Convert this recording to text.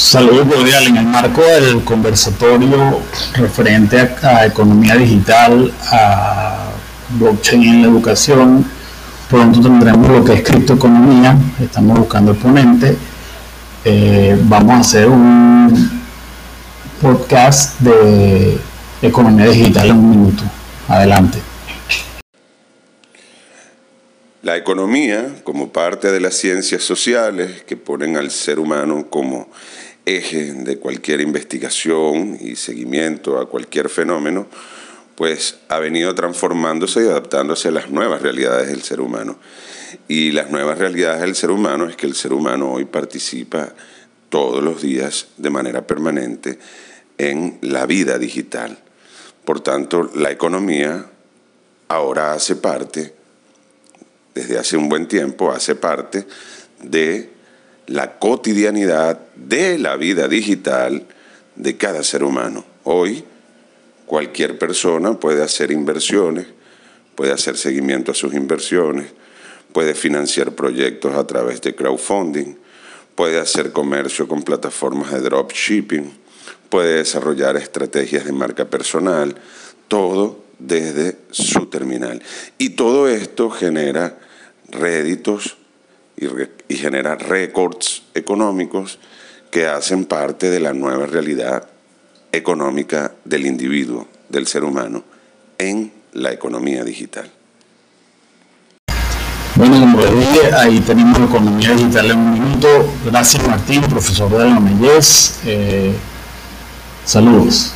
Saludos cordial. En el marco del conversatorio referente a, economía digital, a blockchain en la educación, pronto tendremos lo que es criptoeconomía. Estamos buscando el ponente. Eh, vamos a hacer un podcast de economía digital en un minuto. Adelante. La economía, como parte de las ciencias sociales que ponen al ser humano como eje de cualquier investigación y seguimiento a cualquier fenómeno, pues ha venido transformándose y adaptándose a las nuevas realidades del ser humano. Y las nuevas realidades del ser humano es que el ser humano hoy participa todos los días de manera permanente en la vida digital. Por tanto, la economía ahora hace parte desde hace un buen tiempo hace parte de la cotidianidad de la vida digital de cada ser humano. Hoy cualquier persona puede hacer inversiones, puede hacer seguimiento a sus inversiones, puede financiar proyectos a través de crowdfunding, puede hacer comercio con plataformas de dropshipping, puede desarrollar estrategias de marca personal, todo desde su terminal. Y todo esto genera réditos y, genera récords económicos que hacen parte de la nueva realidad económica del individuo, del ser humano, en la economía digital. Bueno, como ahí tenemos la economía digital en un minuto. Gracias Martín, profesor de la Mellez. Eh, saludos.